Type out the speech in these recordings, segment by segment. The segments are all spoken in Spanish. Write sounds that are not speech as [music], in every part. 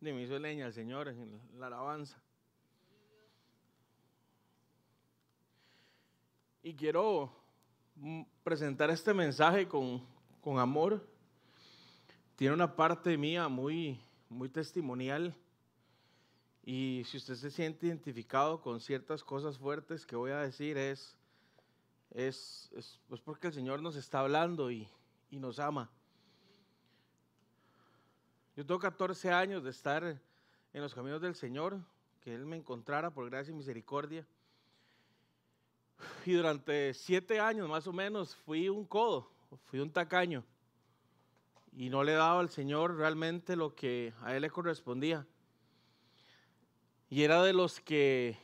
de me hizo leña el Señor en la alabanza. Y quiero mm, presentar este mensaje con, con amor. Tiene una parte mía muy, muy testimonial. Y si usted se siente identificado con ciertas cosas fuertes que voy a decir, es, es, es, es porque el Señor nos está hablando y, y nos ama. Yo tengo 14 años de estar en los caminos del Señor, que Él me encontrara por gracia y misericordia. Y durante siete años más o menos fui un codo, fui un tacaño. Y no le daba al Señor realmente lo que a Él le correspondía. Y era de los que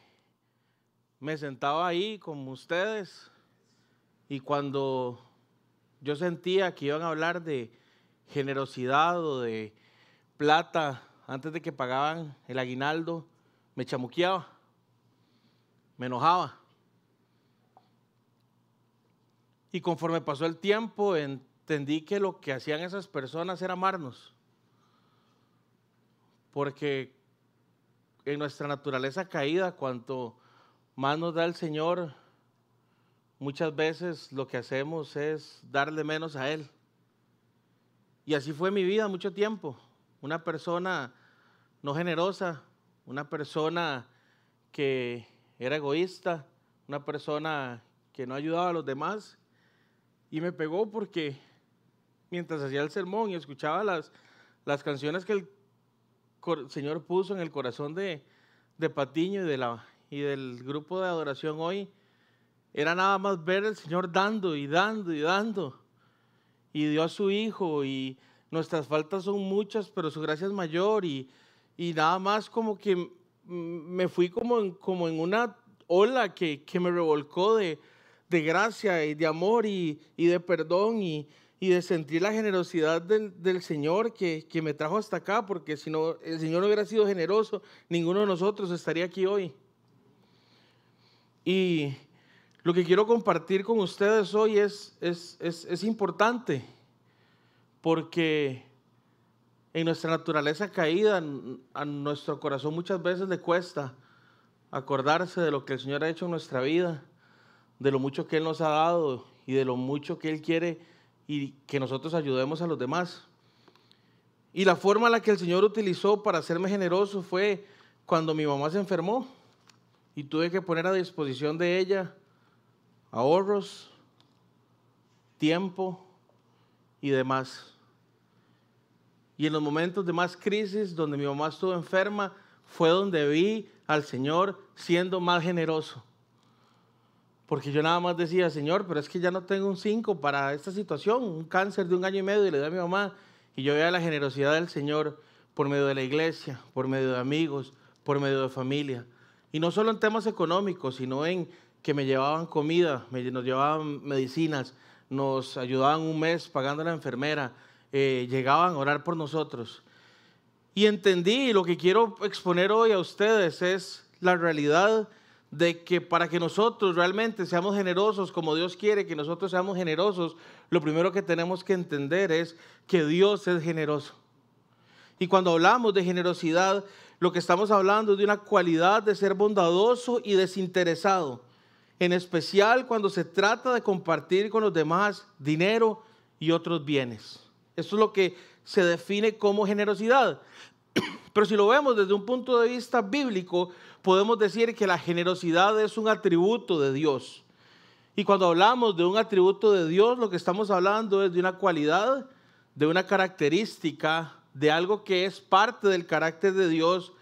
me sentaba ahí como ustedes. Y cuando yo sentía que iban a hablar de generosidad o de plata antes de que pagaban el aguinaldo, me chamuqueaba, me enojaba. Y conforme pasó el tiempo, entendí que lo que hacían esas personas era amarnos. Porque en nuestra naturaleza caída, cuanto más nos da el Señor, muchas veces lo que hacemos es darle menos a Él. Y así fue mi vida mucho tiempo una persona no generosa, una persona que era egoísta, una persona que no ayudaba a los demás. Y me pegó porque mientras hacía el sermón y escuchaba las, las canciones que el Señor puso en el corazón de, de Patiño y, de la, y del grupo de adoración hoy, era nada más ver al Señor dando y dando y dando. Y dio a su hijo y nuestras faltas son muchas, pero su gracia es mayor y, nada más como que me fui como en, como en una ola que, me revolcó de, gracia y de amor y, de perdón y, de sentir la generosidad del, Señor que, que, me trajo hasta acá, porque si no, el Señor no hubiera sido generoso, ninguno de nosotros estaría aquí hoy. Y lo que quiero compartir con ustedes hoy es, es, es importante porque en nuestra naturaleza caída, a nuestro corazón muchas veces le cuesta acordarse de lo que el Señor ha hecho en nuestra vida, de lo mucho que Él nos ha dado y de lo mucho que Él quiere y que nosotros ayudemos a los demás. Y la forma en la que el Señor utilizó para hacerme generoso fue cuando mi mamá se enfermó y tuve que poner a disposición de ella ahorros, tiempo y demás. Y en los momentos de más crisis, donde mi mamá estuvo enferma, fue donde vi al Señor siendo más generoso. Porque yo nada más decía, Señor, pero es que ya no tengo un 5 para esta situación, un cáncer de un año y medio y le doy a mi mamá. Y yo veía la generosidad del Señor por medio de la iglesia, por medio de amigos, por medio de familia. Y no solo en temas económicos, sino en que me llevaban comida, nos llevaban medicinas, nos ayudaban un mes pagando a la enfermera, eh, llegaban a orar por nosotros. Y entendí, lo que quiero exponer hoy a ustedes es la realidad de que para que nosotros realmente seamos generosos como Dios quiere que nosotros seamos generosos, lo primero que tenemos que entender es que Dios es generoso. Y cuando hablamos de generosidad, lo que estamos hablando es de una cualidad de ser bondadoso y desinteresado, en especial cuando se trata de compartir con los demás dinero y otros bienes. Eso es lo que se define como generosidad. [clears throat] Pero si lo vemos desde un punto de vista bíblico, podemos decir que la generosidad es un atributo de Dios. Y cuando hablamos de un atributo de Dios, lo que estamos hablando es de una cualidad, de una característica, de algo que es parte del carácter de Dios,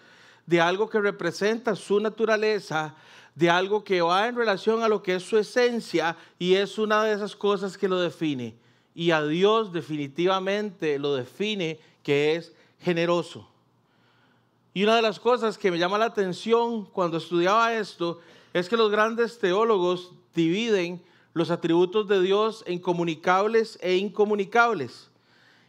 de algo que representa su naturaleza, de algo que va en relación a lo que es su esencia y es una de esas cosas que lo define y a Dios definitivamente lo define que es generoso. Y una de las cosas que me llama la atención cuando estudiaba esto es que los grandes teólogos dividen los atributos de Dios en comunicables e incomunicables.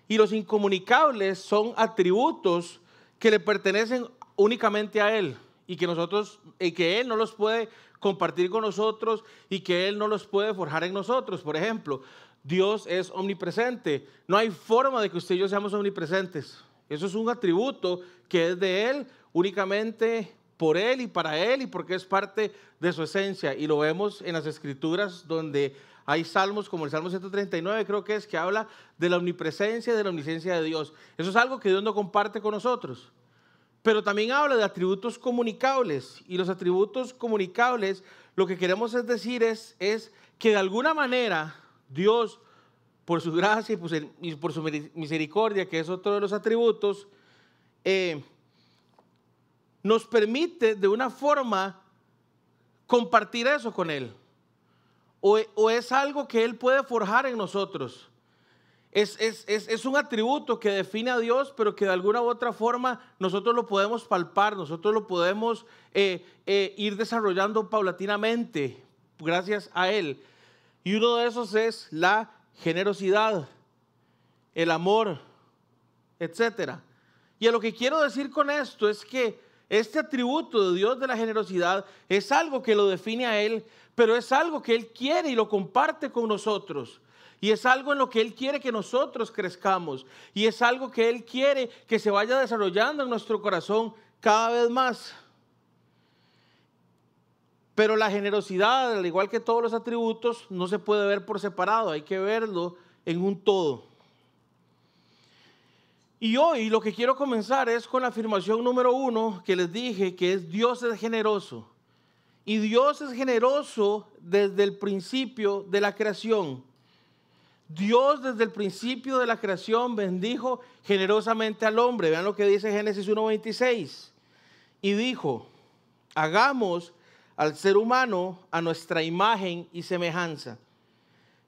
Y los incomunicables son atributos que le pertenecen únicamente a Él y que nosotros y que Él no los puede compartir con nosotros y que Él no los puede forjar en nosotros. Por ejemplo, Dios es omnipresente. No hay forma de que usted y yo seamos omnipresentes. Eso es un atributo que es de Él únicamente por Él y para Él y porque es parte de su esencia. Y lo vemos en las escrituras donde hay salmos como el Salmo 139, creo que es, que habla de la omnipresencia y de la omnisciencia de Dios. Eso es algo que Dios no comparte con nosotros. Pero también habla de atributos comunicables. Y los atributos comunicables, lo que queremos es decir es, es que de alguna manera Dios, por su gracia y por su misericordia, que es otro de los atributos, eh, nos permite de una forma compartir eso con Él. O, es algo que Él puede forjar en nosotros. Es, es, un atributo que define a Dios, pero que de alguna u otra forma nosotros lo podemos palpar, nosotros lo podemos eh, eh, ir desarrollando paulatinamente gracias a Él. Y uno de esos es la generosidad, el amor, etc. Y a lo que quiero decir con esto es que este atributo de Dios de la generosidad es algo que lo define a Él, pero es algo que Él quiere y lo comparte con nosotros. Y es algo en lo que Él quiere que nosotros crezcamos. Y es algo que Él quiere que se vaya desarrollando en nuestro corazón cada vez más. Pero la generosidad, al igual que todos los atributos, no se puede ver por separado, hay que verlo en un todo. Y hoy lo que quiero comenzar es con la afirmación número uno que les dije, que es Dios es generoso. Y Dios es generoso desde el principio de la creación. Dios desde el principio de la creación bendijo generosamente al hombre. Vean lo que dice Génesis 1.26. Y dijo, hagamos al ser humano a nuestra imagen y semejanza,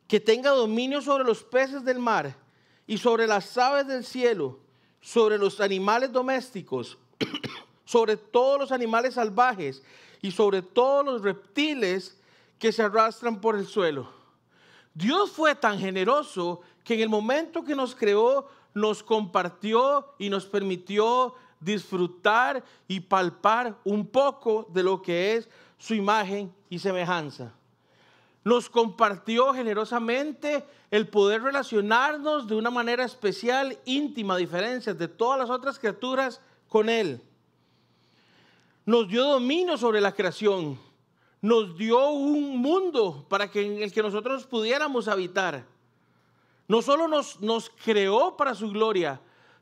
que tenga dominio sobre los peces del mar y sobre las aves del cielo, sobre los animales domésticos, [clears throat] sobre todos los animales salvajes y sobre todos los reptiles que se arrastran por el suelo. Dios fue tan generoso que en el momento que nos creó, nos compartió y nos permitió disfrutar y palpar un poco de lo que es su imagen y semejanza nos compartió generosamente el poder relacionarnos de una manera especial, íntima, a diferencia de todas las otras criaturas con Él. Nos dio dominio sobre la creación, nos dio un mundo para que en el que nosotros pudiéramos habitar. No solo nos, creó para su gloria,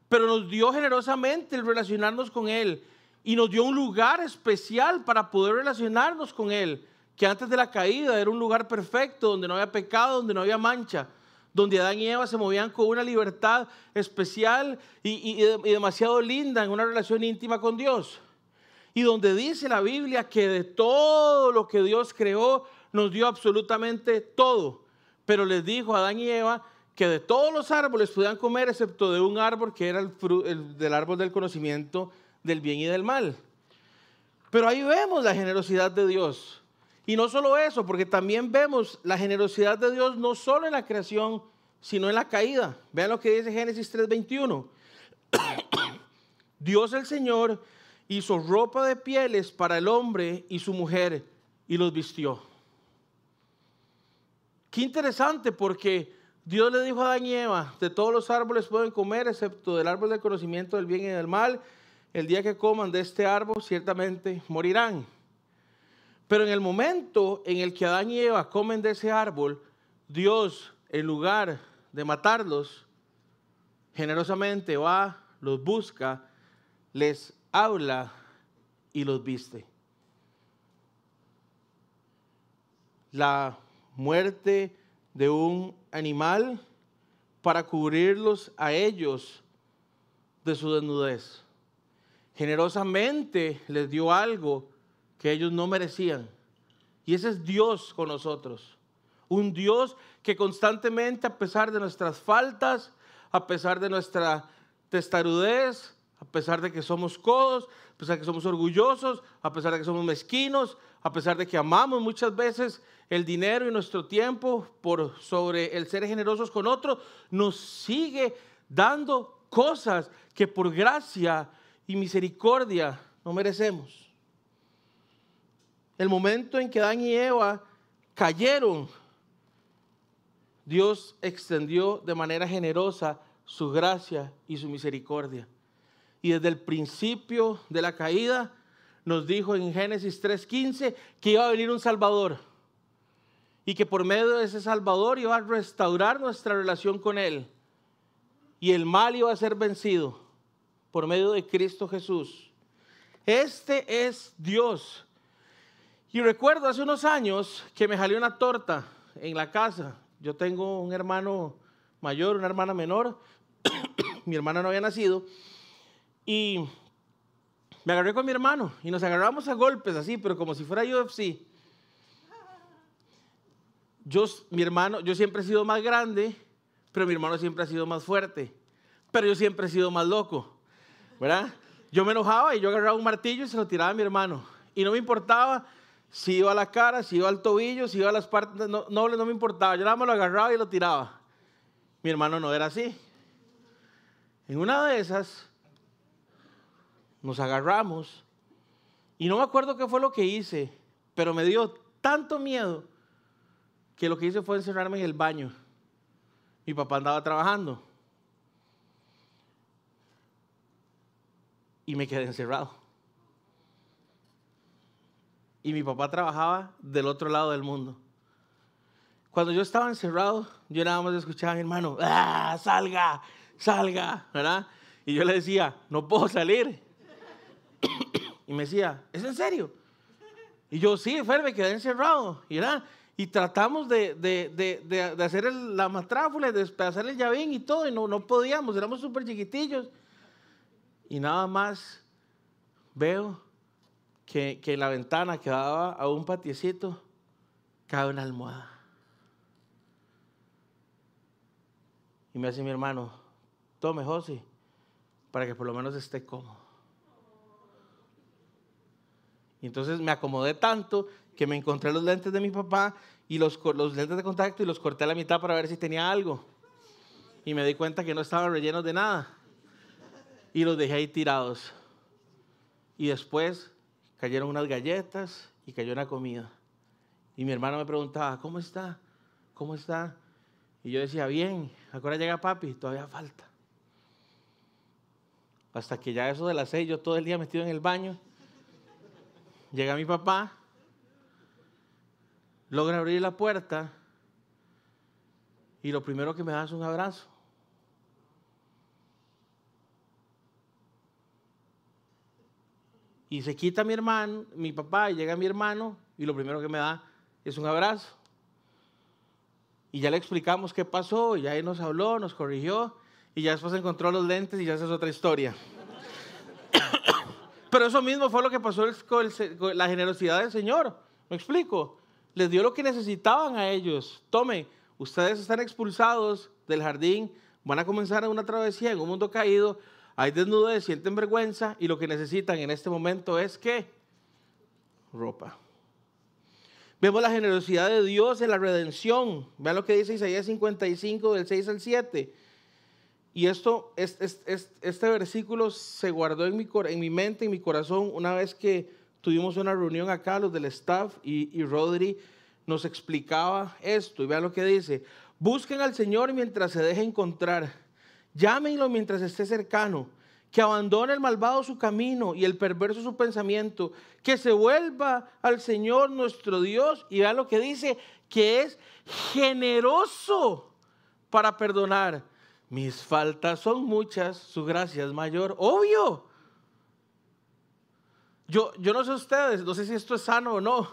pero nos dio generosamente el relacionarnos con Él y nos dio un lugar especial para poder relacionarnos con Él que antes de la caída era un lugar perfecto, donde no había pecado, donde no había mancha, donde Adán y Eva se movían con una libertad especial y, demasiado linda en una relación íntima con Dios. Y donde dice la Biblia que de todo lo que Dios creó, nos dio absolutamente todo. Pero les dijo a Adán y Eva que de todos los árboles podían comer, excepto de un árbol que era el del árbol del conocimiento del bien y del mal. Pero ahí vemos la generosidad de Dios. Y no solo eso, porque también vemos la generosidad de Dios no solo en la creación, sino en la caída. Vean lo que dice Génesis 3:21. [coughs] Dios el Señor hizo ropa de pieles para el hombre y su mujer y los vistió. Qué interesante porque Dios le dijo a Adán y Eva, de todos los árboles pueden comer excepto del árbol del conocimiento del bien y del mal. El día que coman de este árbol ciertamente morirán. Pero en el momento en el que Adán y Eva comen de ese árbol, Dios, en lugar de matarlos, generosamente va, los busca, les habla y los viste. La muerte de un animal para cubrirlos a ellos de su desnudez. Generosamente les dio algo que ellos no merecían. Y ese es Dios con nosotros. Un Dios que constantemente, a pesar de nuestras faltas, a pesar de nuestra testarudez, a pesar de que somos codos, a pesar de que somos orgullosos, a pesar de que somos mezquinos, a pesar de que amamos muchas veces el dinero y nuestro tiempo por sobre el ser generosos con otros, nos sigue dando cosas que por gracia y misericordia no merecemos. El momento en que Adán y Eva cayeron, Dios extendió de manera generosa su gracia y su misericordia. Y desde el principio de la caída nos dijo en Génesis 3:15 que iba a venir un Salvador y que por medio de ese Salvador iba a restaurar nuestra relación con Él y el mal iba a ser vencido por medio de Cristo Jesús. Este es Dios. Y recuerdo hace unos años que me salió una torta en la casa. Yo tengo un hermano mayor, una hermana menor. [coughs] mi hermana no había nacido. Y me agarré con mi hermano y nos agarramos a golpes así, pero como si fuera UFC. Yo, mi hermano, yo siempre he sido más grande, pero mi hermano siempre ha sido más fuerte. Pero yo siempre he sido más loco, ¿verdad? Yo me enojaba y yo agarraba un martillo y se lo tiraba a mi hermano. Y no me importaba si iba a la cara, si iba al tobillo, si iba a las partes nobles, no me importaba. Yo nada más lo agarraba y lo tiraba. Mi hermano no era así. En una de esas, nos agarramos y no me acuerdo qué fue lo que hice, pero me dio tanto miedo que lo que hice fue encerrarme en el baño. Mi papá andaba trabajando y me quedé encerrado. Y mi papá trabajaba del otro lado del mundo. Cuando yo estaba encerrado, yo nada más escuchaba a mi hermano, ¡ah, salga, salga! ¿verdad? Y yo le decía, no puedo salir. Y me decía, ¿es en serio? Y yo, sí, Fer, me quedé encerrado. Y, y tratamos de, de, de, de hacer la matráfula, de hacer el llavín y todo, y no, no podíamos, éramos súper chiquitillos. Y nada más veo que, que en la ventana que daba a un patiecito cae una almohada. Y me hace mi hermano, tome José, para que por lo menos esté cómodo. Entonces me acomodé tanto que me encontré los lentes de mi papá y los, los lentes de contacto y los corté a la mitad para ver si tenía algo. Y me di cuenta que no estaban rellenos de nada. Y los dejé ahí tirados. Y después cayeron unas galletas y cayó una comida. Y mi hermano me preguntaba, ¿cómo está? ¿Cómo está? Y yo decía, bien, ahora llega papi, todavía falta. Hasta que ya eso de las seis, yo todo el día metido en el baño, llega mi papá, logra abrir la puerta y lo primero que me da es un abrazo. Y se quita mi hermano, mi papá, y llega mi hermano, y lo primero que me da es un abrazo. Y ya le explicamos qué pasó, y ya él nos habló, nos corrigió, y ya después encontró los lentes, y ya esa es otra historia. Pero eso mismo fue lo que pasó con, la generosidad del Señor. ¿Me explico? Les dio lo que necesitaban a ellos. Tomen, ustedes están expulsados del jardín, van a comenzar una travesía en un mundo caído, hay desnudez, sienten vergüenza y lo que necesitan en este momento es qué? Ropa. Vemos la generosidad de Dios en la redención. Vean lo que dice Isaías 55 del 6 al 7. Y esto, este, versículo se guardó en mi, en mi mente, en mi corazón, una vez que tuvimos una reunión acá, los del staff, y, y Rodri nos explicaba esto. Y vean lo que dice. Busquen al Señor mientras se deje encontrar Llámenlo mientras esté cercano. Que abandone el malvado su camino y el perverso su pensamiento. Que se vuelva al Señor nuestro Dios y vea lo que dice, que es generoso para perdonar. Mis faltas son muchas, su gracia es mayor. Obvio. Yo, yo no sé ustedes, no sé si esto es sano o no,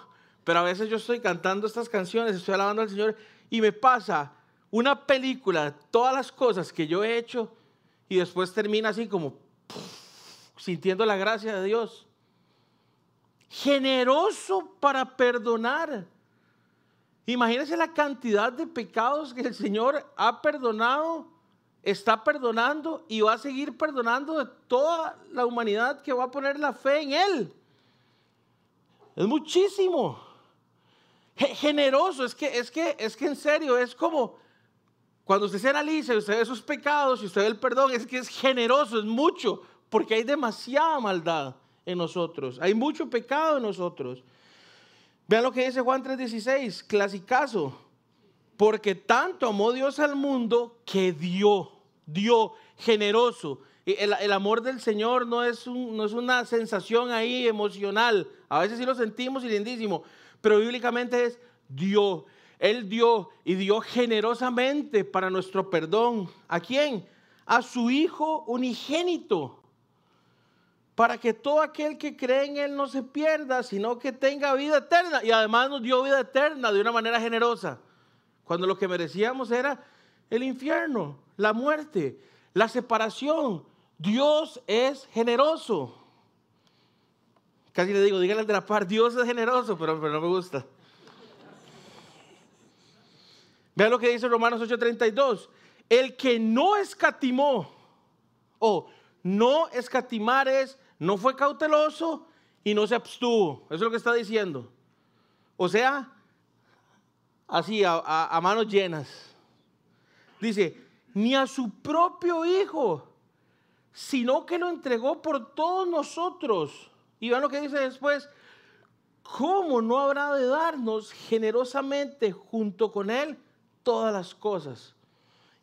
pero a veces yo estoy cantando estas canciones, estoy alabando al Señor y me pasa una película, todas las cosas que yo he hecho y después termina así como sintiendo la gracia de Dios. Generoso para perdonar. Imagínense la cantidad de pecados que el Señor ha perdonado, está perdonando y va a seguir perdonando de toda la humanidad que va a poner la fe en Él. Es muchísimo. Generoso, es que, es que, es que en serio, es como, cuando usted se analiza usted ve sus pecados y usted ve el perdón, es que es generoso, es mucho, porque hay demasiada maldad en nosotros, hay mucho pecado en nosotros. Vean lo que dice Juan 3:16, clasicazo, porque tanto amó Dios al mundo que dio, dio generoso. El, el, amor del Señor no es, un, no es una sensación ahí emocional. A veces sí lo sentimos y lindísimo. Pero bíblicamente es Dios. Él dio y dio generosamente para nuestro perdón. ¿A quién? A su Hijo unigénito. Para que todo aquel que cree en Él no se pierda, sino que tenga vida eterna. Y además nos dio vida eterna de una manera generosa. Cuando lo que merecíamos era el infierno, la muerte, la separación. Dios es generoso. Casi le digo, dígale al de la par, Dios es generoso, pero, no me gusta. Vean lo que dice Romanos 8:32. El que no escatimó, o no escatimar es, no fue cauteloso y no se abstuvo. Eso es lo que está diciendo. O sea, así, a manos llenas. Dice, ni a su propio hijo, sino que lo entregó por todos nosotros. Y vean lo que dice después, ¿cómo no habrá de darnos generosamente junto con él todas las cosas.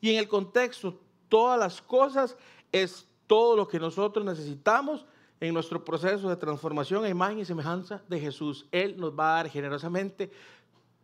Y en el contexto, todas las cosas es todo lo que nosotros necesitamos en nuestro proceso de transformación a imagen y semejanza de Jesús. Él nos va a dar generosamente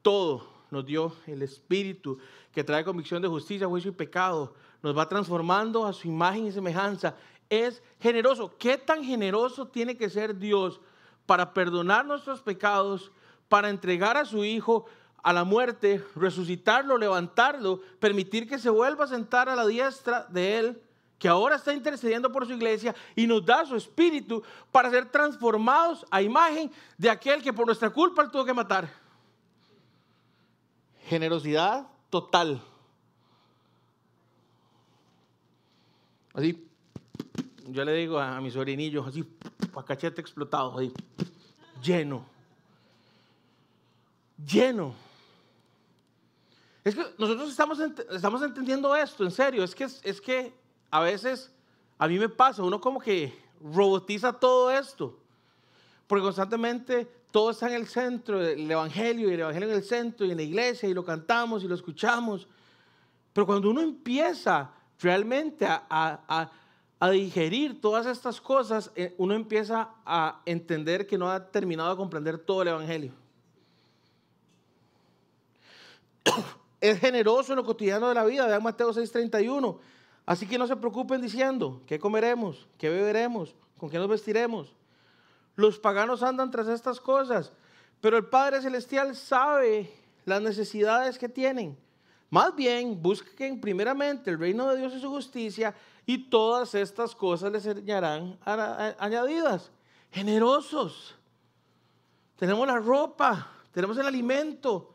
todo. Nos dio el Espíritu que trae convicción de justicia, juicio y pecado. Nos va transformando a su imagen y semejanza. Es generoso. ¿Qué tan generoso tiene que ser Dios para perdonar nuestros pecados, para entregar a su Hijo, a la muerte, resucitarlo, levantarlo, permitir que se vuelva a sentar a la diestra de Él, que ahora está intercediendo por su iglesia y nos da su espíritu para ser transformados a imagen de aquel que por nuestra culpa tuvo que matar. Generosidad total. Así, yo le digo a, mi sobrinillo, así, a cachete explotado, lleno. Lleno. Es que nosotros estamos, estamos entendiendo esto, en serio. Es que, es que a veces a mí me pasa, uno como que robotiza todo esto. Porque constantemente todo está en el centro, el Evangelio y el Evangelio en el centro y en la iglesia y lo cantamos y lo escuchamos. Pero cuando uno empieza realmente a, a, a digerir todas estas cosas, eh, uno empieza a entender que no ha terminado de comprender todo el Evangelio. [coughs] es generoso en lo cotidiano de la vida. Vean Mateo 6:31. Así que no se preocupen diciendo, ¿qué comeremos? ¿Qué beberemos? ¿Con qué nos vestiremos? Los paganos andan tras estas cosas, pero el Padre Celestial sabe las necesidades que tienen. Más bien, busquen primeramente el reino de Dios y su justicia y todas estas cosas les serán añadidas. Generosos. Tenemos la ropa, tenemos el alimento,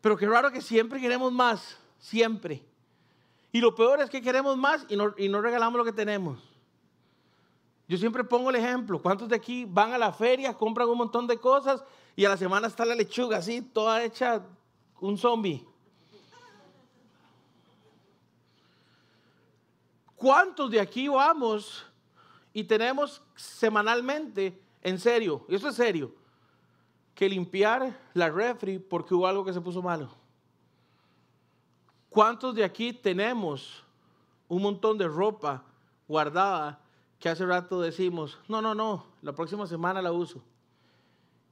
pero qué raro que siempre queremos más, siempre. Y lo peor es que queremos más y no, y no regalamos lo que tenemos. Yo siempre pongo el ejemplo, ¿cuántos de aquí van a la feria, compran un montón de cosas y a la semana está la lechuga así, toda hecha un zombie? ¿Cuántos de aquí vamos y tenemos semanalmente, en serio, y eso es serio, que limpiar la refri porque hubo algo que se puso malo. ¿Cuántos de aquí tenemos un montón de ropa guardada que hace rato decimos, no, no, no, la próxima semana la uso?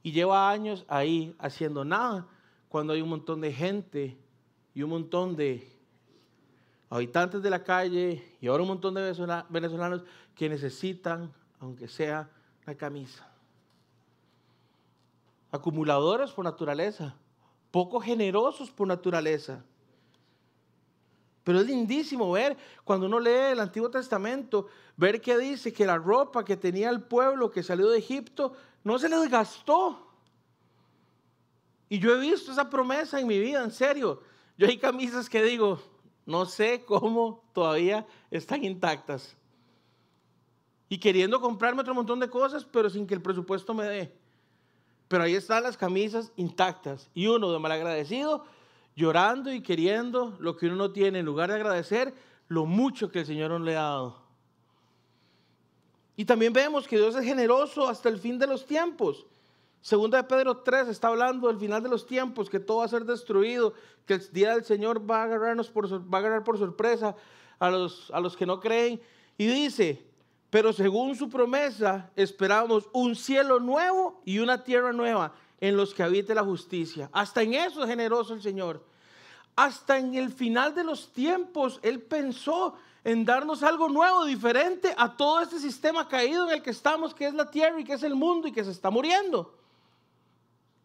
Y lleva años ahí haciendo nada cuando hay un montón de gente y un montón de habitantes de la calle y ahora un montón de venezolanos que necesitan, aunque sea la camisa acumuladores por naturaleza, poco generosos por naturaleza. Pero es lindísimo ver, cuando uno lee el Antiguo Testamento, ver que dice que la ropa que tenía el pueblo que salió de Egipto no se les gastó. Y yo he visto esa promesa en mi vida, en serio. Yo hay camisas que digo, no sé cómo todavía están intactas. Y queriendo comprarme otro montón de cosas, pero sin que el presupuesto me dé. Pero ahí están las camisas intactas. Y uno de malagradecido, llorando y queriendo lo que uno no tiene, en lugar de agradecer lo mucho que el Señor nos le ha dado. Y también vemos que Dios es generoso hasta el fin de los tiempos. Segunda de Pedro 3 está hablando del final de los tiempos, que todo va a ser destruido, que el día del Señor va a agarrarnos por, va a agarrar por sorpresa a los, a los que no creen Y dice, pero según su promesa, esperamos un cielo nuevo y una tierra nueva en los que habite la justicia. Hasta en eso es generoso el Señor. Hasta en el final de los tiempos, Él pensó en darnos algo nuevo, diferente a todo este sistema caído en el que estamos, que es la tierra y que es el mundo y que se está muriendo.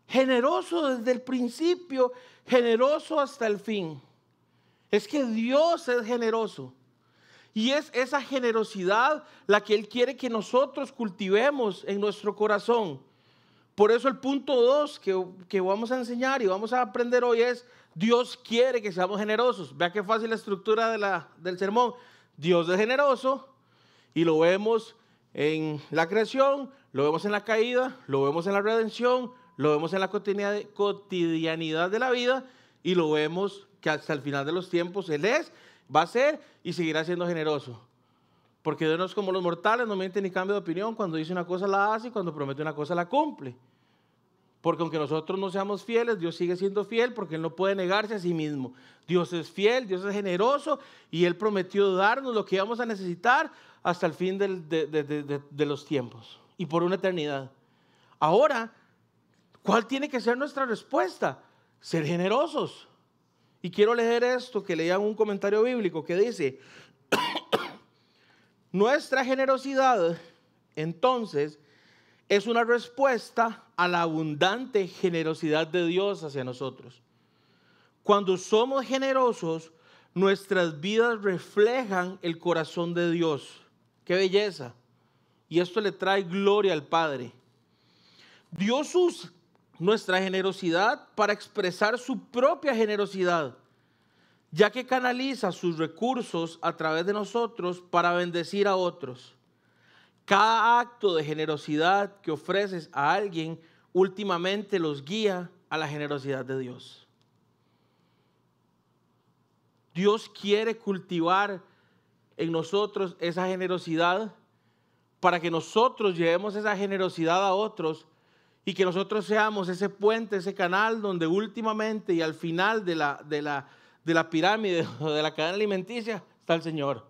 Generoso desde el principio, generoso hasta el fin. Es que Dios es generoso. Y es esa generosidad la que Él quiere que nosotros cultivemos en nuestro corazón. Por eso el punto 2 que, vamos a enseñar y vamos a aprender hoy es, Dios quiere que seamos generosos. Vea qué fácil la estructura de la, del sermón. Dios es generoso y lo vemos en la creación, lo vemos en la caída, lo vemos en la redención, lo vemos en la cotidianidad de la vida y lo vemos que hasta el final de los tiempos Él es va a ser y seguirá siendo generoso. Porque Dios no es como los mortales, no miente ni cambia de opinión. Cuando dice una cosa la hace y cuando promete una cosa la cumple. Porque aunque nosotros no seamos fieles, Dios sigue siendo fiel porque Él no puede negarse a sí mismo. Dios es fiel, Dios es generoso y Él prometió darnos lo que íbamos a necesitar hasta el fin de, de los tiempos y por una eternidad. Ahora, ¿cuál tiene que ser nuestra respuesta? Ser generosos. Y quiero leer esto que leía un comentario bíblico que dice, nuestra generosidad entonces es una respuesta a la abundante generosidad de Dios hacia nosotros. Cuando somos generosos, nuestras vidas reflejan el corazón de Dios. Qué belleza. Y esto le trae gloria al Padre. Dios usa nuestra generosidad para expresar su propia generosidad, ya que canaliza sus recursos a través de nosotros para bendecir a otros. Cada acto de generosidad que ofreces a alguien últimamente los guía a la generosidad de Dios. Dios quiere cultivar en nosotros esa generosidad para que nosotros llevemos esa generosidad a otros y que nosotros seamos ese puente, ese canal donde últimamente y al final de la, de la, de la pirámide [laughs] o de la cadena alimenticia está el Señor.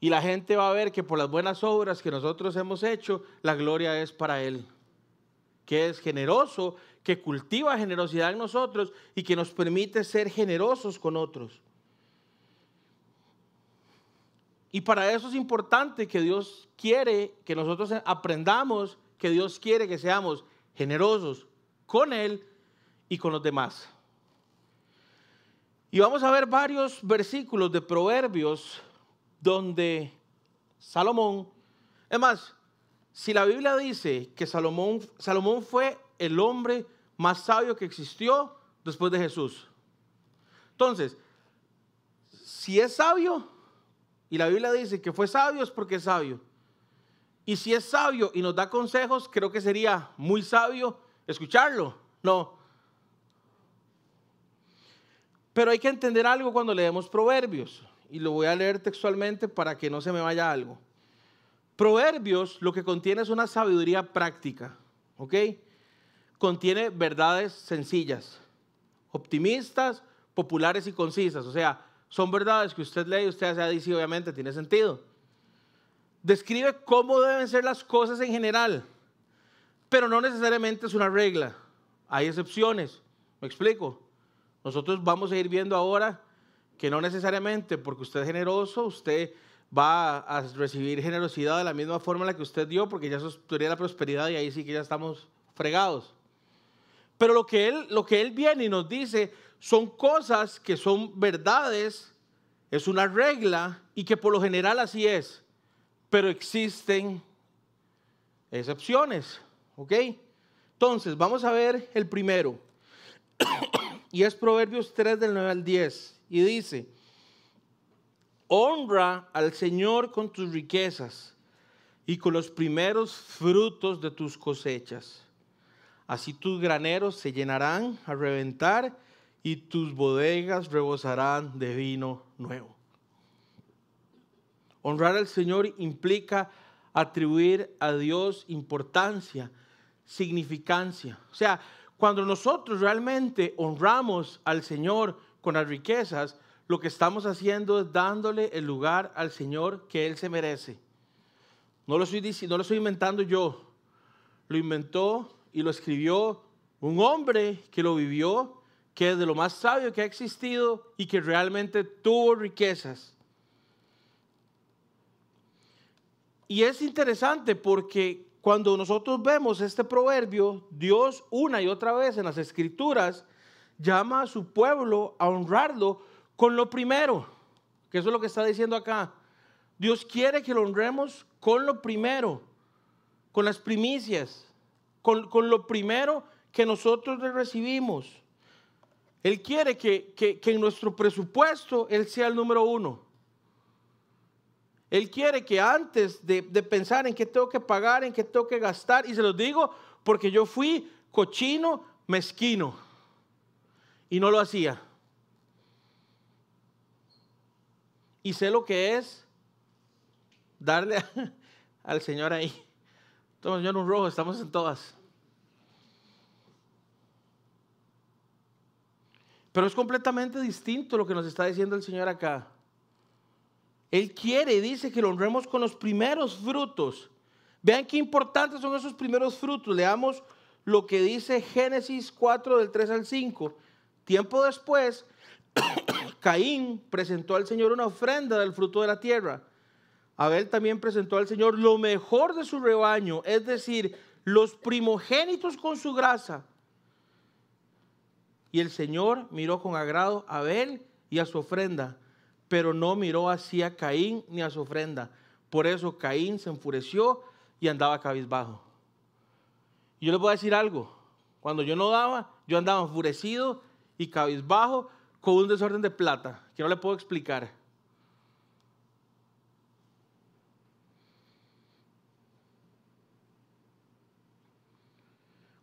Y la gente va a ver que por las buenas obras que nosotros hemos hecho, la gloria es para Él. Que es generoso, que cultiva generosidad en nosotros y que nos permite ser generosos con otros. Y para eso es importante que Dios quiere que nosotros aprendamos que Dios quiere que seamos generosos con Él y con los demás. Y vamos a ver varios versículos de Proverbios donde Salomón, es más, si la Biblia dice que Salomón, Salomón fue el hombre más sabio que existió después de Jesús. Entonces, si es sabio, y la Biblia dice que fue sabio, es porque es sabio. Y si es sabio y nos da consejos, creo que sería muy sabio escucharlo. No. Pero hay que entender algo cuando leemos proverbios. Y lo voy a leer textualmente para que no se me vaya algo. Proverbios lo que contiene es una sabiduría práctica. ¿Ok? Contiene verdades sencillas, optimistas, populares y concisas. O sea, son verdades que usted lee y usted se dice, obviamente, tiene sentido describe cómo deben ser las cosas en general, pero no necesariamente es una regla. Hay excepciones. ¿Me explico? Nosotros vamos a ir viendo ahora que no necesariamente porque usted es generoso, usted va a recibir generosidad de la misma forma en la que usted dio, porque ya eso la prosperidad y ahí sí que ya estamos fregados. Pero lo que él, lo que él viene y nos dice son cosas que son verdades, es una regla y que por lo general así es pero existen excepciones, ¿ok? Entonces, vamos a ver el primero. Y es Proverbios 3 del 9 al 10. Y dice, honra al Señor con tus riquezas y con los primeros frutos de tus cosechas. Así tus graneros se llenarán a reventar y tus bodegas rebosarán de vino nuevo. Honrar al Señor implica atribuir a Dios importancia, significancia. O sea, cuando nosotros realmente honramos al Señor con las riquezas, lo que estamos haciendo es dándole el lugar al Señor que Él se merece. No lo estoy, no lo estoy inventando yo. Lo inventó y lo escribió un hombre que lo vivió, que es de lo más sabio que ha existido y que realmente tuvo riquezas. Y es interesante porque cuando nosotros vemos este proverbio, Dios una y otra vez en las escrituras llama a su pueblo a honrarlo con lo primero, que eso es lo que está diciendo acá. Dios quiere que lo honremos con lo primero, con las primicias, con, lo primero que nosotros recibimos. Él quiere que, que, en nuestro presupuesto Él sea el número uno. Él quiere que antes de, de, pensar en qué tengo que pagar, en qué tengo que gastar, y se los digo porque yo fui cochino, mezquino, y no lo hacía. Y sé lo que es darle [laughs] al Señor ahí. Toma, Señor, un rojo, estamos en todas. Pero es completamente distinto lo que nos está diciendo el Señor acá. Él quiere y dice que lo honremos con los primeros frutos. Vean qué importantes son esos primeros frutos. Leamos lo que dice Génesis 4 del 3 al 5. Tiempo después, [coughs] Caín presentó al Señor una ofrenda del fruto de la tierra. Abel también presentó al Señor lo mejor de su rebaño, es decir, los primogénitos con su grasa. Y el Señor miró con agrado a Abel y a su ofrenda, pero no miró así a Caín ni a su ofrenda. Por eso Caín se enfureció y andaba cabizbajo. Yo le voy a decir algo, cuando yo no daba, yo andaba enfurecido y cabizbajo con un desorden de plata que no le puedo explicar.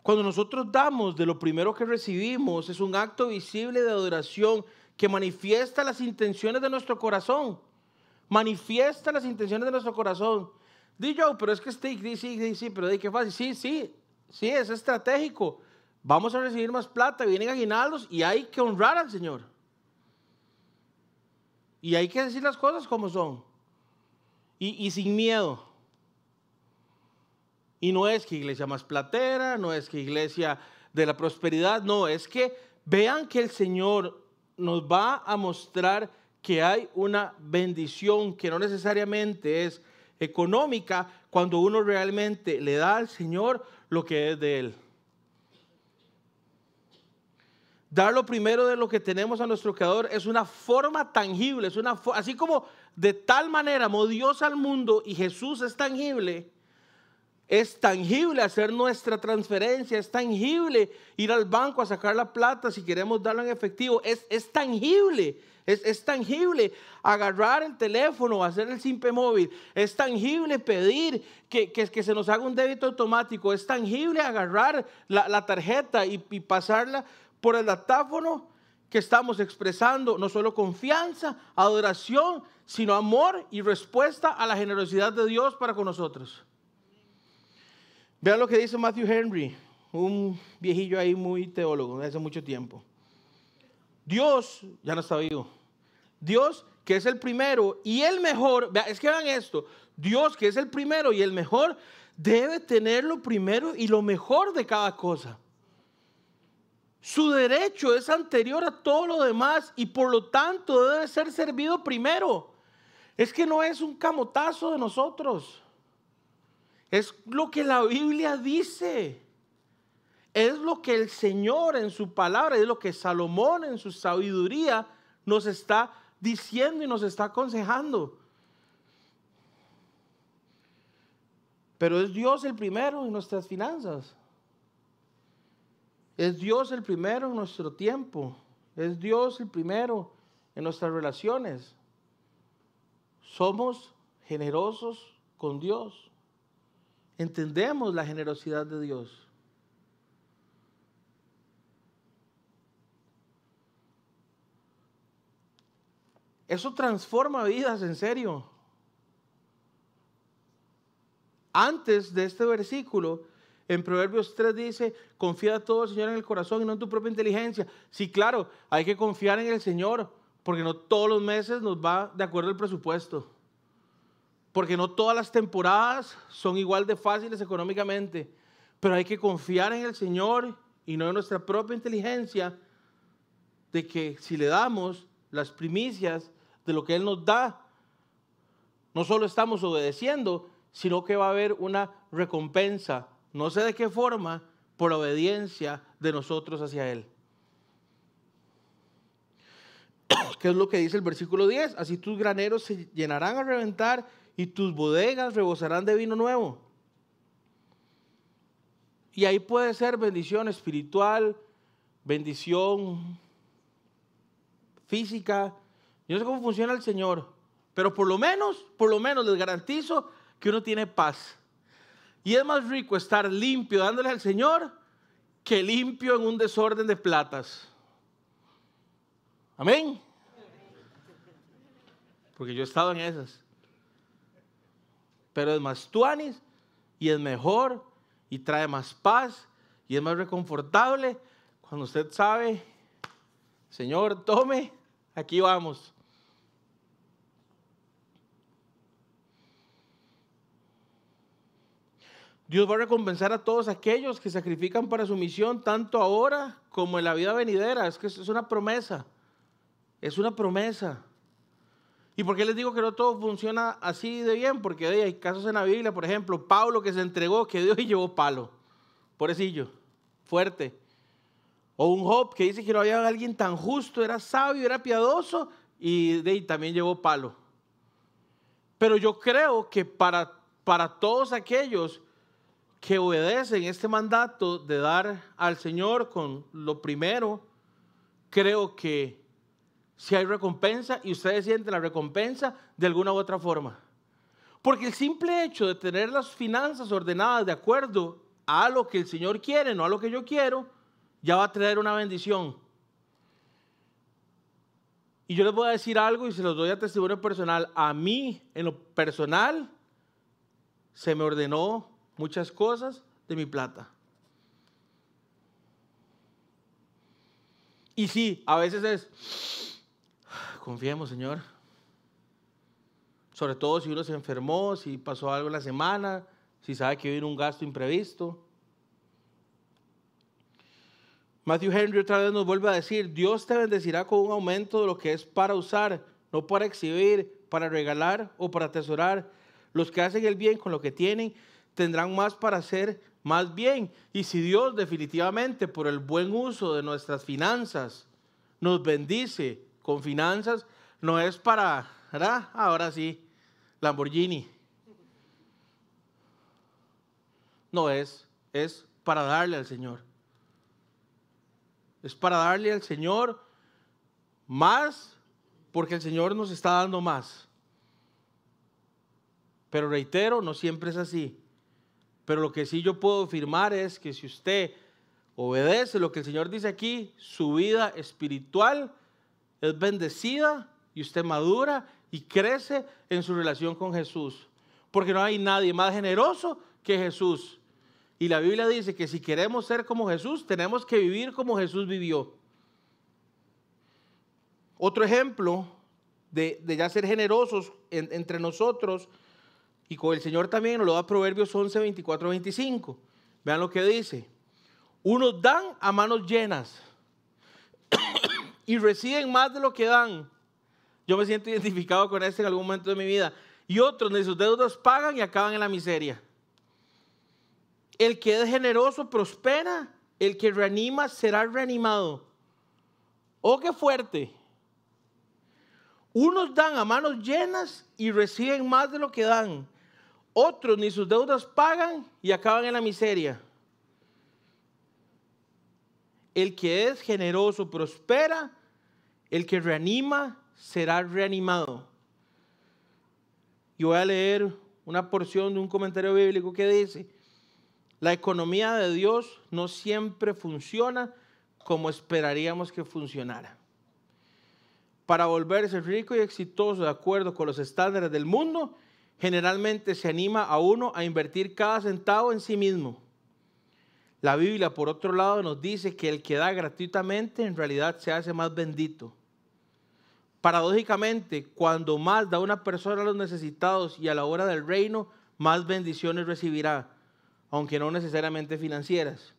Cuando nosotros damos de lo primero que recibimos, es un acto visible de adoración que manifiesta las intenciones de nuestro corazón. Manifiesta las intenciones de nuestro corazón. Di yo, pero es que sí, sí, sí, pero di que fácil. Sí, sí, sí, es estratégico. Vamos a recibir más plata, vienen aguinaldos y hay que honrar al Señor. Y hay que decir las cosas como son. Y, y sin miedo. Y no es que iglesia más platera, no es que iglesia de la prosperidad, no, es que vean que el Señor nos va a mostrar que hay una bendición que no necesariamente es económica cuando uno realmente le da al Señor lo que es de Él. Dar lo primero de lo que tenemos a nuestro Creador es una forma tangible, es una así como de tal manera amó Dios al mundo y Jesús es tangible es tangible hacer nuestra transferencia, es tangible ir al banco a sacar la plata si queremos darlo en efectivo, es, es tangible. Es, es, tangible agarrar el teléfono, hacer el simple móvil. Es tangible pedir que, que, se nos haga un débito automático. Es tangible agarrar la, la tarjeta y, y, pasarla por el datáfono que estamos expresando no solo confianza, adoración, sino amor y respuesta a la generosidad de Dios para con nosotros. Vean lo que dice Matthew Henry, un viejillo ahí muy teólogo de hace mucho tiempo. Dios, ya no está vivo, Dios que es el primero y el mejor, es que vean esto, Dios que es el primero y el mejor, debe tener lo primero y lo mejor de cada cosa. Su derecho es anterior a todo lo demás y por lo tanto debe ser servido primero. Es que no es un camotazo de nosotros. Es lo que la Biblia dice. Es lo que el Señor en su palabra, es lo que Salomón en su sabiduría nos está diciendo y nos está aconsejando. Pero es Dios el primero en nuestras finanzas. Es Dios el primero en nuestro tiempo. Es Dios el primero en nuestras relaciones. Somos generosos con Dios entendemos la generosidad de Dios. Eso transforma vidas, en serio. Antes de este versículo, en Proverbios 3 dice, confía todo el Señor en el corazón y no en tu propia inteligencia. Sí, claro, hay que confiar en el Señor Porque no todos los meses nos va de acuerdo el presupuesto. Porque no todas las temporadas son igual de fáciles económicamente. Pero hay que confiar en el Señor y no en nuestra propia inteligencia de que si le damos las primicias de lo que Él nos da, no solo estamos obedeciendo, sino que va a haber una recompensa, no sé de qué forma, por obediencia de nosotros hacia Él. [coughs] ¿Qué es lo que dice el versículo 10? Así tus graneros se llenarán a reventar y tus bodegas rebosarán de vino nuevo. Y ahí puede ser bendición espiritual, bendición física. Yo no sé cómo funciona el Señor, pero por lo menos, por lo menos les garantizo que uno tiene paz. Y es más rico estar limpio dándole al Señor que limpio en un desorden de platas. Amén. Porque yo he estado en esas. Pero es más tuanis y es mejor y trae más paz y es más reconfortable cuando usted sabe, Señor, tome, aquí vamos. Dios va a recompensar a todos aquellos que sacrifican para su misión, tanto ahora como en la vida venidera. Es que es una promesa. Es una promesa. ¿Y por qué les digo que no todo funciona así de bien? Porque hay casos en la Biblia, por ejemplo, Pablo que se entregó, que Dios y llevó palo. Pobrecillo, fuerte. O un Job que dice que no había alguien tan justo, era sabio, era piadoso y también llevó palo. Pero yo creo que para, para todos aquellos que obedecen este mandato de dar al Señor con lo primero, creo que si hay recompensa y ustedes sienten la recompensa de alguna u otra forma. Porque el simple hecho de tener las finanzas ordenadas de acuerdo a lo que el Señor quiere, no a lo que yo quiero, ya va a traer una bendición. Y yo les voy a decir algo y se los doy a testimonio personal. A mí, en lo personal, se me ordenó muchas cosas de mi plata. Y sí, a veces es, confiemos, Señor. Sobre todo si uno se enfermó, si pasó algo en la semana, si sabe que viene un gasto imprevisto. Matthew Henry otra vez nos vuelve a decir, Dios te bendecirá con un aumento de lo que es para usar, no para exhibir, para regalar o para atesorar. Los que hacen el bien con lo que tienen tendrán más para hacer más bien. Y si Dios definitivamente por el buen uso de nuestras finanzas nos bendice con finanzas, no es para, ¿verdad? Ahora sí, Lamborghini. No es, es para darle al Señor. Es para darle al Señor más porque el Señor nos está dando más. Pero reitero, no siempre es así. Pero lo que sí yo puedo afirmar es que si usted obedece lo que el Señor dice aquí, su vida espiritual es bendecida y usted madura y crece en su relación con Jesús. Porque no hay nadie más generoso que Jesús. Y la Biblia dice que si queremos ser como Jesús, tenemos que vivir como Jesús vivió. Otro ejemplo de, ya ser generosos entre nosotros y con el Señor también nos lo da Proverbios 11, 24, 25. Vean lo que dice. Unos dan a manos llenas y reciben más de lo que dan. Yo me siento identificado con este en algún momento de mi vida. Y otros de sus deudas pagan y acaban en la miseria. El que es generoso prospera, el que reanima será reanimado. Oh, qué fuerte. Unos dan a manos llenas y reciben más de lo que dan. Otros ni sus deudas pagan y acaban en la miseria. El que es generoso prospera, el que reanima será reanimado. Y voy a leer una porción de un comentario bíblico que dice, la economía de Dios no siempre funciona como esperaríamos que funcionara. Para volverse rico y exitoso de acuerdo con los estándares del mundo, generalmente se anima a uno a invertir cada centavo en sí mismo. La Biblia, por otro lado, nos dice que el que da gratuitamente en realidad se hace más bendito. Paradójicamente, cuando más da una persona a los necesitados y a la hora del reino, más bendiciones recibirá, aunque no necesariamente financieras.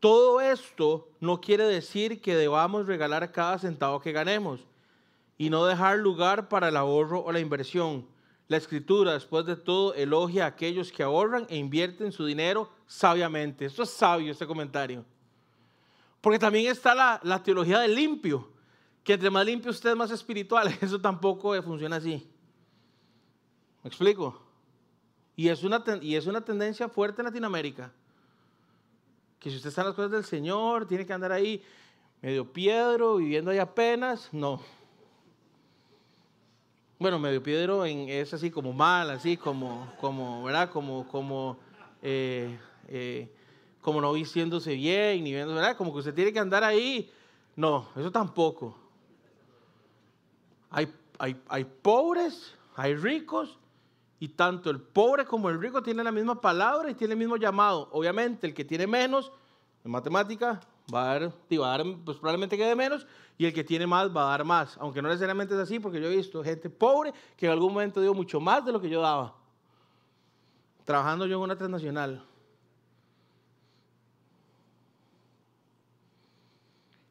Todo esto no quiere decir que debamos regalar cada centavo que ganemos y no dejar lugar para el ahorro o la inversión. La escritura, después de todo, elogia a aquellos que ahorran e invierten su dinero sabiamente. Esto es sabio, este comentario. Porque también está la, la teología del limpio, que entre más limpio usted más espiritual. [laughs] Eso tampoco funciona así. ¿Me explico? Y es una, y es una tendencia fuerte en Latinoamérica. Que si usted está en las cosas del Señor, tiene que andar ahí medio piedro, viviendo ahí apenas. No, bueno, medio piedro es así como mal, así como, como ¿verdad? Como, como, eh, eh, como no vistiéndose bien, ni viendo, ¿verdad? Como que usted tiene que andar ahí. No, eso tampoco. Hay, hay, hay pobres, hay ricos, y tanto el pobre como el rico tienen la misma palabra y tienen el mismo llamado. Obviamente, el que tiene menos en matemática va a dar, va a dar pues probablemente quede menos, y el que tiene más va a dar más, aunque no necesariamente es así, porque yo he visto gente pobre que en algún momento dio mucho más de lo que yo daba, trabajando yo en una transnacional.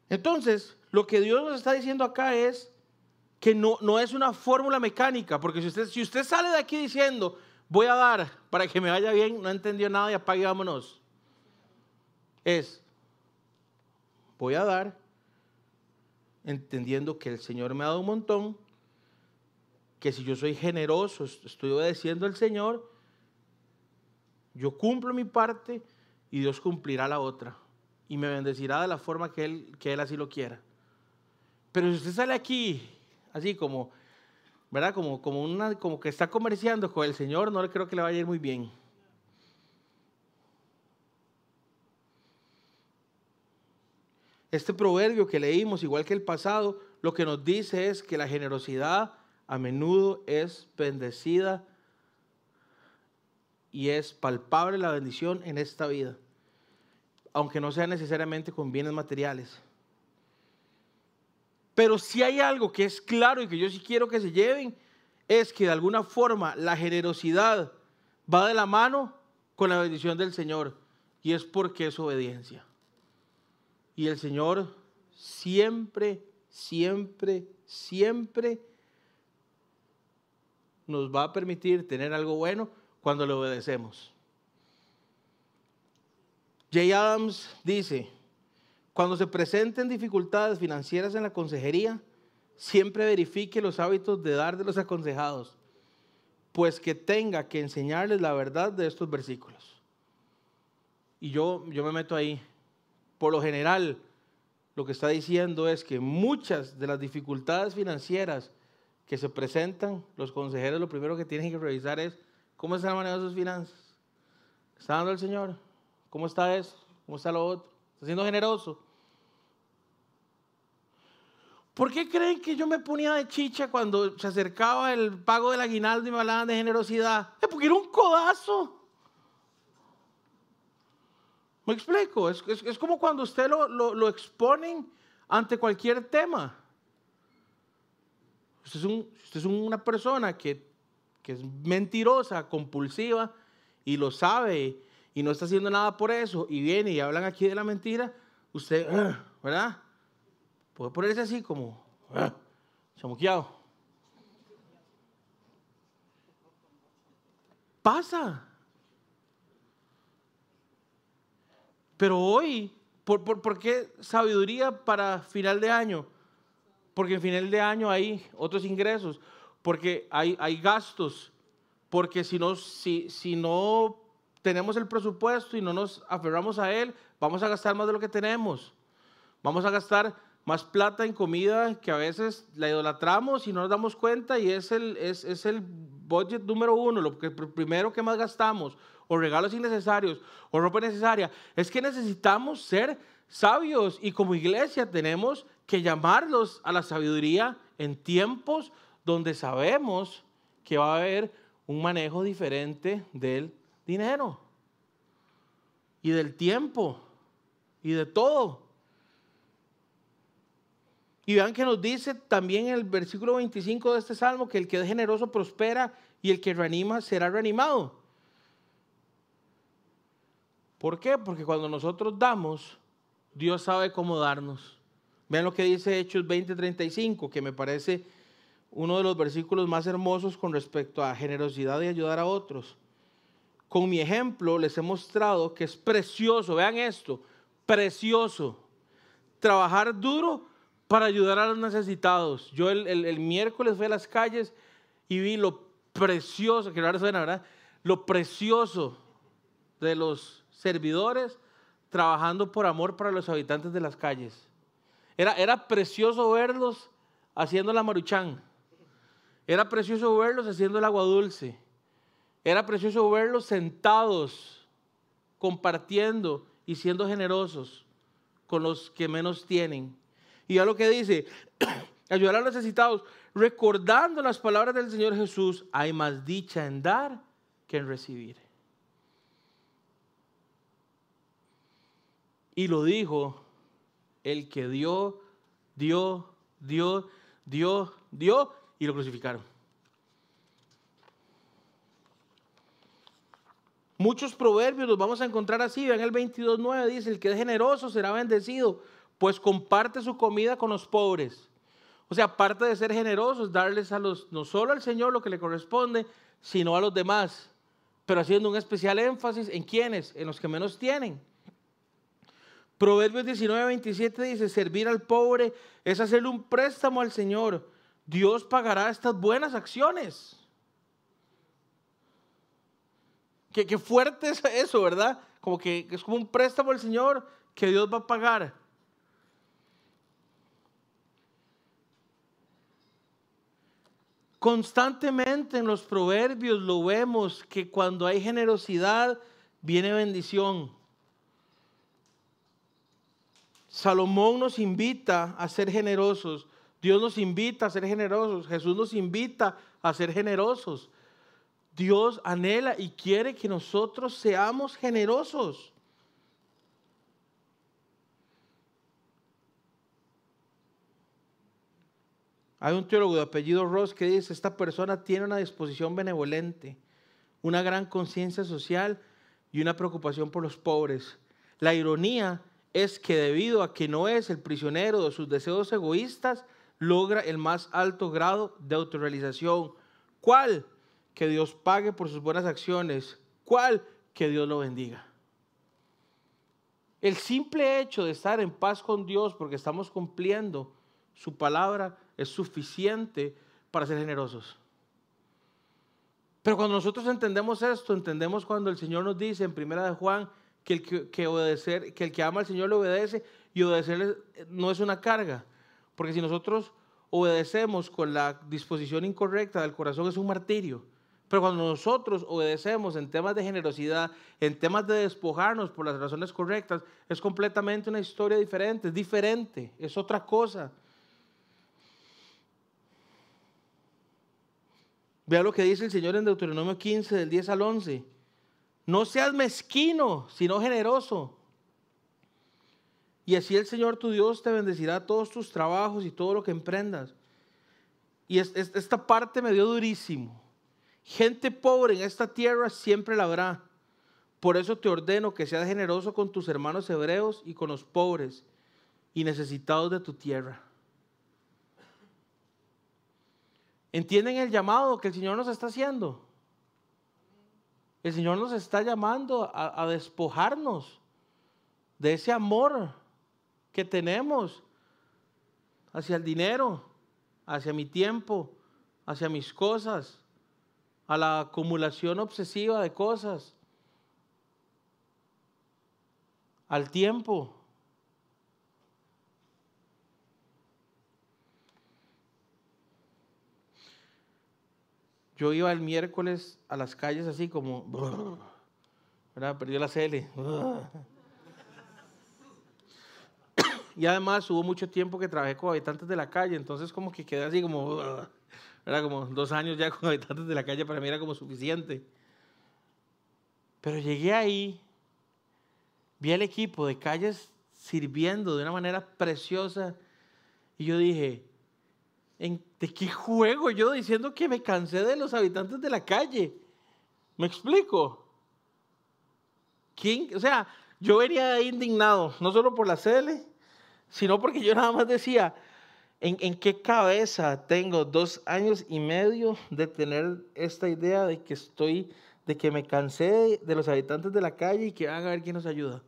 Entonces, lo que Dios nos está diciendo acá es que no, no es una fórmula mecánica, porque si usted, si usted sale de aquí diciendo, voy a dar para que me vaya bien, no entendió nada y apague vámonos. Es, voy a dar entendiendo que el Señor me ha dado un montón, que si yo soy generoso, estoy obedeciendo al Señor, yo cumplo mi parte y Dios cumplirá la otra y me bendecirá de la forma que Él, que él así lo quiera. Pero si usted sale aquí, así como, ¿verdad? Como, como, una, como que está comerciando con el Señor, no le creo que le vaya a ir muy bien. Este proverbio que leímos, igual que el pasado, lo que nos dice es que la generosidad a menudo es bendecida y es palpable la bendición en esta vida, aunque no sea necesariamente con bienes materiales. Pero si hay algo que es claro y que yo sí quiero que se lleven, es que de alguna forma la generosidad va de la mano con la bendición del Señor y es porque es obediencia. Y el Señor siempre, siempre, siempre nos va a permitir tener algo bueno cuando le obedecemos. Jay Adams dice, cuando se presenten dificultades financieras en la consejería, siempre verifique los hábitos de dar de los aconsejados, pues que tenga que enseñarles la verdad de estos versículos. Y yo, yo me meto ahí por lo general, lo que está diciendo es que muchas de las dificultades financieras que se presentan, los consejeros lo primero que tienen que revisar es cómo está manejando sus finanzas. ¿Está dando el Señor? ¿Cómo está eso? ¿Cómo está lo otro? ¿Está siendo generoso? ¿Por qué creen que yo me ponía de chicha cuando se acercaba el pago del aguinaldo y me hablaban de generosidad? Es porque era un codazo. ¿Me explico? Es, como cuando usted lo, lo, exponen ante cualquier tema. Usted es, una persona que, es mentirosa, compulsiva, y lo sabe, y no está haciendo nada por eso, y viene y hablan aquí de la mentira, usted, [clears throat] ¿verdad? Puede ponerse así como, ah. Pasa. Pero hoy, ¿por, qué sabiduría para final de año? Porque en final de año hay otros ingresos, porque hay, hay gastos, porque si no, si, si no tenemos el presupuesto y no nos aferramos a él, vamos a gastar más de lo que tenemos. Vamos a gastar más plata en comida que a veces la idolatramos y no nos damos cuenta y es el, es, es el budget número uno, lo que primero que más gastamos o regalos innecesarios o ropa necesaria. Es que necesitamos ser sabios y como iglesia tenemos que llamarlos a la sabiduría en tiempos donde sabemos que va a haber un manejo diferente del dinero y del tiempo y de todo. Y vean que nos dice también en el versículo 25 de este salmo que el que es generoso prospera y el que reanima será reanimado. ¿Por qué? Porque cuando nosotros damos, Dios sabe cómo darnos. Vean lo que dice Hechos 20:35, que me parece uno de los versículos más hermosos con respecto a generosidad y ayudar a otros. Con mi ejemplo les he mostrado que es precioso, vean esto, precioso, trabajar duro para ayudar a los necesitados. Yo el, miércoles fui a las calles y vi lo precioso, que ahora suena, ¿verdad? Lo precioso de los servidores trabajando por amor para los habitantes de las calles. Era, era precioso verlos haciendo la maruchán. Era precioso verlos haciendo el agua dulce. Era precioso verlos sentados, compartiendo y siendo generosos con los que menos tienen. Y a lo que dice, [clears throat] ayudar a los necesitados, recordando las palabras del Señor Jesús, hay más dicha en dar que en recibir. Y lo dijo el que dio, dio, dio, dio, dio, y lo crucificaron. Muchos proverbios los vamos a encontrar así. En el 22.9 dice, el que es generoso será bendecido, pues comparte su comida con los pobres. O sea, parte de ser generosos, darles a los, no solo al Señor lo que le corresponde, sino a los demás. Pero haciendo un especial énfasis en quienes, en los que menos tienen. Proverbios 19.27 dice, servir al pobre es hacerle un préstamo al Señor. Dios pagará estas buenas acciones. Qué, fuerte es eso, ¿verdad? Como que es como un préstamo al Señor que Dios va a pagar. Constantemente en los proverbios lo vemos que cuando hay generosidad viene bendición. Salomón nos invita a ser generosos. Dios nos invita a ser generosos. Jesús nos invita a ser generosos. Dios anhela y quiere que nosotros seamos generosos. Hay un teólogo de apellido Ross que dice, esta persona tiene una disposición benevolente, una gran conciencia social y una preocupación por los pobres. La ironía es que debido a que no es el prisionero de sus deseos egoístas, logra el más alto grado de autorrealización. ¿Cuál? que Dios pague por sus buenas acciones. ¿Cuál? Que Dios lo bendiga. El simple hecho de estar en paz con Dios porque estamos cumpliendo su palabra es suficiente para ser generosos. Pero cuando nosotros entendemos esto, entendemos cuando el Señor nos dice en primera de Juan que el que, obedecer, que el que ama al Señor le obedece y obedecerle no es una carga. Porque si nosotros obedecemos con la disposición incorrecta del corazón es un martirio. Pero cuando nosotros obedecemos en temas de generosidad, en temas de despojarnos por las razones correctas, es completamente una historia diferente, es diferente, es otra cosa. Vea lo que dice el Señor en Deuteronomio 15, del 10 al 11. No seas mezquino, sino generoso. Y así el Señor tu Dios te bendecirá todos tus trabajos y todo lo que emprendas. Y esta parte me dio durísimo. Gente pobre en esta tierra siempre la habrá. Por eso te ordeno que seas generoso con tus hermanos hebreos y con los pobres y necesitados de tu tierra. ¿Entienden el llamado que el Señor nos está haciendo? El Señor nos está llamando a, a despojarnos de ese amor que tenemos hacia el dinero, hacia mi tiempo, hacia mis cosas a la acumulación obsesiva de cosas, al tiempo. Yo iba el miércoles a las calles así como, [laughs] ¿verdad? Perdió la CL. [laughs] Y además hubo mucho tiempo que trabajé con habitantes de la calle, entonces como que quedé así como, [laughs] era como dos años ya con habitantes de la calle, para mí era como suficiente. Pero llegué ahí, vi al equipo de calles sirviendo de una manera preciosa Y yo dije, ¿en, ¿de qué juego yo diciendo que me cansé de los habitantes de la calle? ¿Me explico? ¿Quién? O sea, yo venía indignado, no solo por la CL, sino porque yo nada más decía, ¿en, ¿en, qué cabeza tengo dos años y medio de tener esta idea de que estoy, de que me cansé de los habitantes de la calle y que van a ver quién nos ayuda?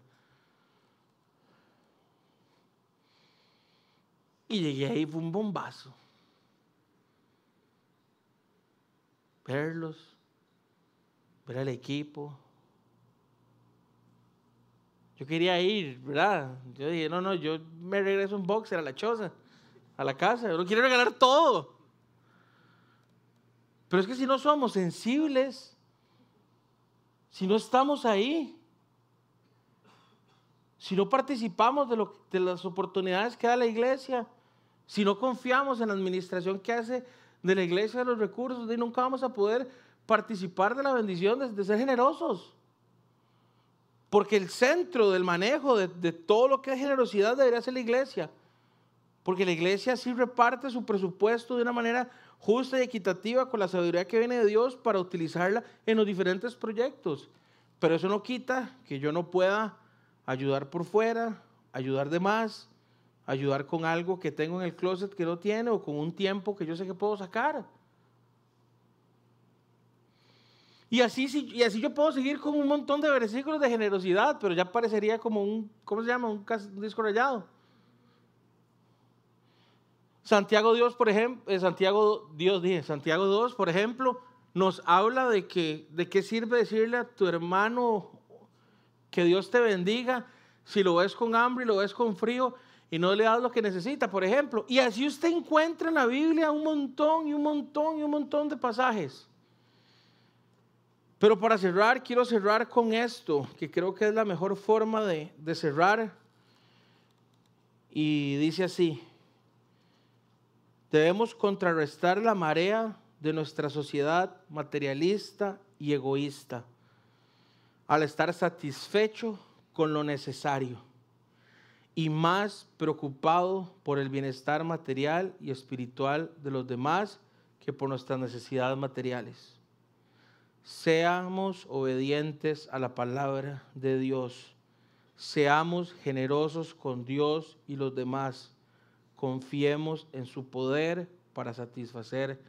Y llegué ahí, fue un bombazo. Verlos, ver al equipo. Yo quería ir, ¿verdad? Yo dije, no, no, yo me regreso un boxer a la choza, a la casa. Yo quiero regalar todo. Pero es que si no somos sensibles, si no estamos ahí, si no participamos de, lo, de las oportunidades que da la iglesia, si no confiamos en la administración que hace de la iglesia de los recursos, nunca vamos a poder participar de la bendición de, de ser generosos. Porque el centro del manejo de, de, todo lo que es generosidad debería ser la iglesia. Porque la iglesia sí reparte su presupuesto de una manera justa y equitativa con la sabiduría que viene de Dios para utilizarla en los diferentes proyectos. Pero eso no quita que yo no pueda ayudar por fuera, ayudar de más, ayudar con algo que tengo en el closet que no tiene o con un tiempo que yo sé que puedo sacar. Y así, y así yo puedo seguir con un montón de versículos de generosidad, pero ya parecería como un, ¿cómo se llama? Un, disco rayado. Santiago Dios, por ejemplo, eh, Santiago Dios dije, Santiago 2, por ejemplo, nos habla de que de qué sirve decirle a tu hermano que Dios te bendiga si lo ves con hambre y lo ves con frío y no le das lo que necesita, por ejemplo. Y así usted encuentra en la Biblia un montón y un montón y un montón de pasajes. Pero para cerrar, quiero cerrar con esto, que creo que es la mejor forma de, de cerrar. Y dice así, debemos contrarrestar la marea de nuestra sociedad materialista y egoísta al estar satisfecho con lo necesario y más preocupado por el bienestar material y espiritual de los demás que por nuestras necesidades materiales. Seamos obedientes a la palabra de Dios. Seamos generosos con Dios y los demás. Confiemos en su poder para satisfacer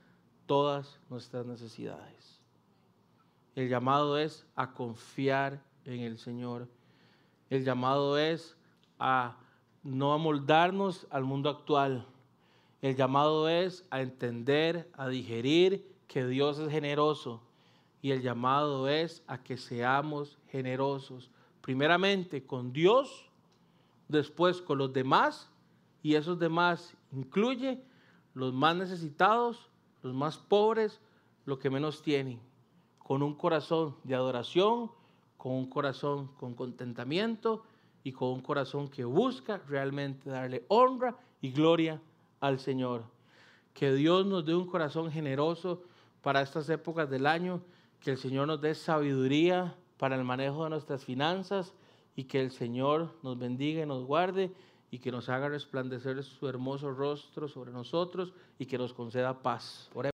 todas nuestras necesidades. El llamado es a confiar en el Señor. El llamado es a no amoldarnos al mundo actual. El llamado es a entender, a digerir que Dios es generoso. Y el llamado es a que seamos generosos. Primeramente con Dios, después con los demás. Y esos demás incluye los más necesitados, los más pobres, los que menos tienen. Con un corazón de adoración, con un corazón con contentamiento y con un corazón que busca realmente darle honra y gloria al Señor. Que Dios nos dé un corazón generoso para estas épocas del año, que el Señor nos dé sabiduría para el manejo de nuestras finanzas y que el Señor nos bendiga y nos guarde y que nos haga resplandecer su hermoso rostro sobre nosotros y que nos conceda paz.